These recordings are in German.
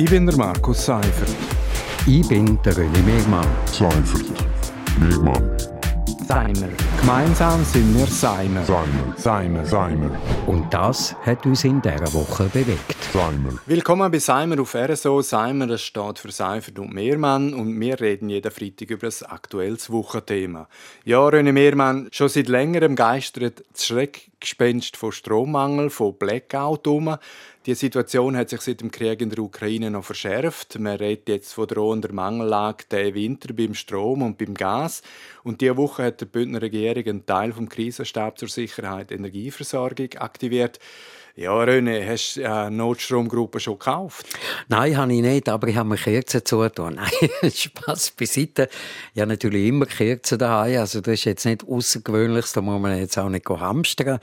Ich bin der Markus Seifert. Ich bin der René Megmann. Seifert. Megmann. Seimer. Gemeinsam sind wir Seimer. Seimer. Seimer. Seimer. Und das hat uns in dieser Woche bewegt. Seimer. Willkommen bei Seimer auf RSO. Seimer das steht für Seifert und Mehrmann und wir reden jeden Freitag über das aktuelles Wochenthema. Ja, René Mehrmann, schon seit längerem geistert das Schreckgespenst von Strommangel, von Blackout um. Die Situation hat sich seit dem Krieg in der Ukraine noch verschärft. Man redet jetzt von drohender Mangellage diesen Winter beim Strom und beim Gas. Und diese Woche hat die Bündner Regierung einen Teil vom Krisenstab zur Sicherheit Energieversorgung aktiviert. Ja, René, hast du eine Notstromgruppe schon gekauft? Nein, habe ich nicht, aber ich habe mir Kerzen zugetan. Nein, Spass beiseite. Ich habe natürlich immer Kerzen daheim, also das ist jetzt nicht außergewöhnlich, da muss man jetzt auch nicht hamstern.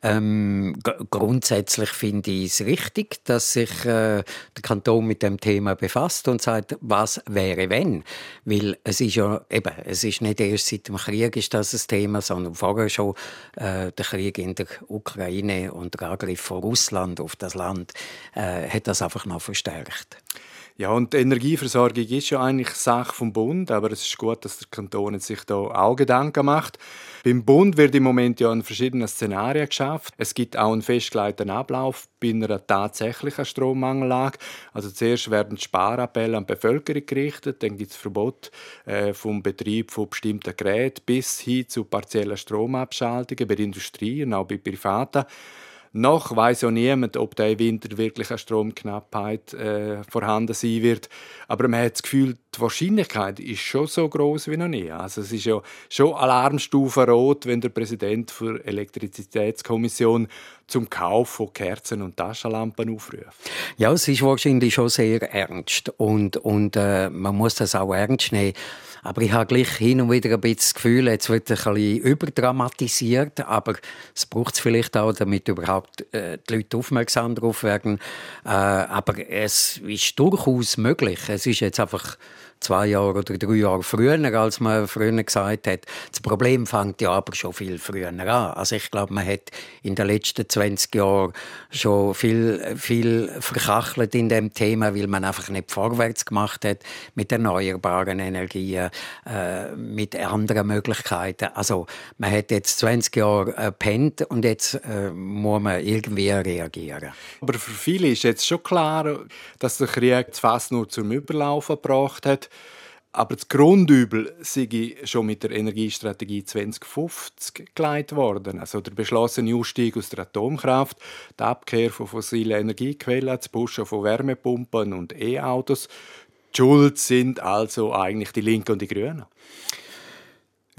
Ähm, grundsätzlich finde ich es richtig, dass sich äh, der Kanton mit dem Thema befasst und sagt, was wäre wenn? Weil es ist ja eben, es ist nicht erst seit dem Krieg ist das ein Thema, sondern vorher schon äh, der Krieg in der Ukraine und der Angriff von Russland auf das Land äh, hat das einfach noch verstärkt. Ja, und die Energieversorgung ist ja eigentlich Sache vom Bund, aber es ist gut, dass der Kanton sich da auch Gedanken macht. Beim Bund wird im Moment ja in verschiedenen Szenarien geschafft. Es gibt auch einen festgelegten Ablauf bei einer tatsächlichen Strommangellage. Also zuerst werden Sparappelle an die Bevölkerung gerichtet, dann gibt es Verbot äh, vom Betrieb von bestimmten Geräten bis hin zu partiellen Stromabschaltungen bei der Industrie und auch bei Privaten. Noch weiß ja niemand, ob der Winter wirklich eine Stromknappheit äh, vorhanden sein wird. Aber man hat das Gefühl, die Wahrscheinlichkeit ist schon so groß wie noch nie. Also es ist ja schon Alarmstufe rot, wenn der Präsident der Elektrizitätskommission zum Kauf von Kerzen und Taschenlampen aufruft. Ja, es ist wahrscheinlich schon sehr ernst und und äh, man muss das auch ernst nehmen. Aber ich habe gleich hin und wieder ein bisschen das Gefühl, jetzt wird ein bisschen überdramatisiert, aber es braucht es vielleicht auch, damit überhaupt äh, die Leute aufmerksam darauf werden. Äh, aber es ist durchaus möglich. Es ist jetzt einfach zwei Jahre oder drei Jahre früher, als man früher gesagt hat. Das Problem fängt ja aber schon viel früher an. Also ich glaube, man hat in den letzten 20 Jahren schon viel, viel verkachelt in dem Thema, weil man einfach nicht vorwärts gemacht hat mit erneuerbaren Energien, äh, mit anderen Möglichkeiten. Also man hat jetzt 20 Jahre äh, pennt und jetzt äh, muss man irgendwie reagieren. Aber für viele ist jetzt schon klar, dass der Krieg fast nur zum Überlaufen gebracht hat. Aber das Grundübel sei schon mit der Energiestrategie 2050 geleitet worden. Also der beschlossene Ausstieg aus der Atomkraft, die Abkehr von fossilen Energiequellen, das Pushen von Wärmepumpen und E-Autos. Die Schuld sind also eigentlich die Linken und die Grünen.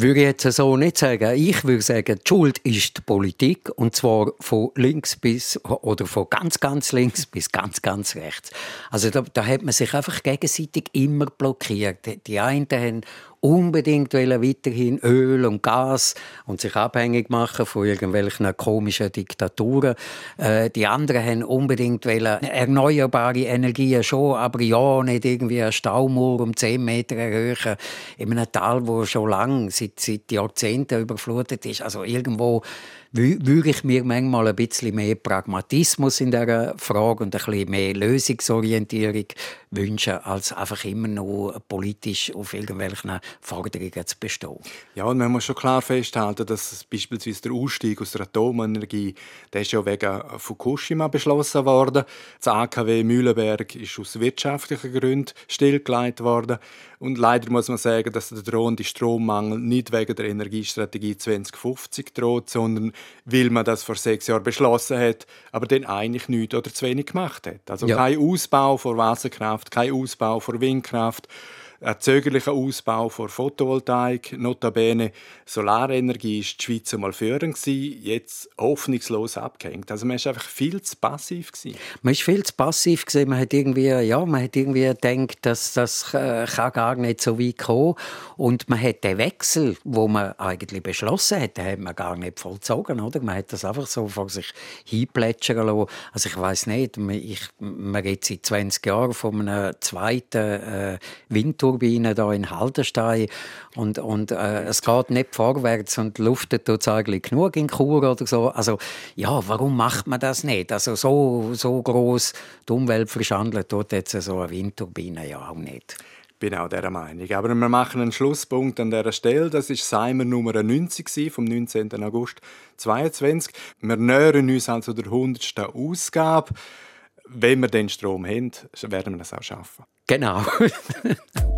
Würde ich jetzt so nicht sagen. Ich würde sagen, die Schuld ist die Politik und zwar von links bis oder von ganz ganz links bis ganz ganz rechts. Also da, da hat man sich einfach gegenseitig immer blockiert. Die einen haben unbedingt weiterhin Öl und Gas und sich abhängig machen von irgendwelchen komischen Diktaturen. Äh, die anderen haben unbedingt erneuerbare Energien schon, aber ja, nicht irgendwie eine Staumauer um 10 Meter erhöhen in einem Tal, wo schon lange, seit, seit Jahrzehnten überflutet ist. Also irgendwo würde ich mir manchmal ein bisschen mehr Pragmatismus in dieser Frage und ein bisschen mehr Lösungsorientierung wünschen, als einfach immer nur politisch auf irgendwelchen Forderungen zu bestehen. Ja, und man muss schon klar festhalten, dass beispielsweise der Ausstieg aus der Atomenergie, der ist ja wegen Fukushima beschlossen worden. Das AKW Mühlenberg ist aus wirtschaftlichen Gründen stillgelegt worden. Und leider muss man sagen, dass der drohende Strommangel nicht wegen der Energiestrategie 2050 droht, sondern weil man das vor sechs Jahren beschlossen hat, aber dann eigentlich nichts oder zu wenig gemacht hat. Also ja. kein Ausbau von Wasserkraft, kein Ausbau von Windkraft ein zögerlicher Ausbau von Photovoltaik. Notabene Solarenergie ist die Schweiz einmal führend jetzt hoffnungslos abgehängt. Also man ist einfach viel zu passiv gewesen. Man ist viel zu passiv gewesen. Man hat irgendwie, ja, man hat irgendwie gedacht, dass das äh, kann gar nicht so weit kommen. Und man hat den Wechsel, wo man eigentlich beschlossen hat, den hat man gar nicht vollzogen, oder? Man hat das einfach so vor sich hinplätschern lassen. Also ich weiß nicht, ich, man redet seit 20 Jahren von einem zweiten äh, Windturm Windturbine da in Haldenstein und, und äh, es geht nicht vorwärts und luftet tut eigentlich genug in Chur oder so. Also ja, warum macht man das nicht? Also so, so groß die Umwelt verschandelt tut jetzt so eine Windturbine ja auch nicht bin auch dieser Meinung. Aber wir machen einen Schlusspunkt an dieser Stelle. Das ist Seimer Nummer 90 vom 19. August 2022. Wir nähern uns also der 100. Ausgabe. Wenn wir den Strom haben, werden wir das auch schaffen. Genau.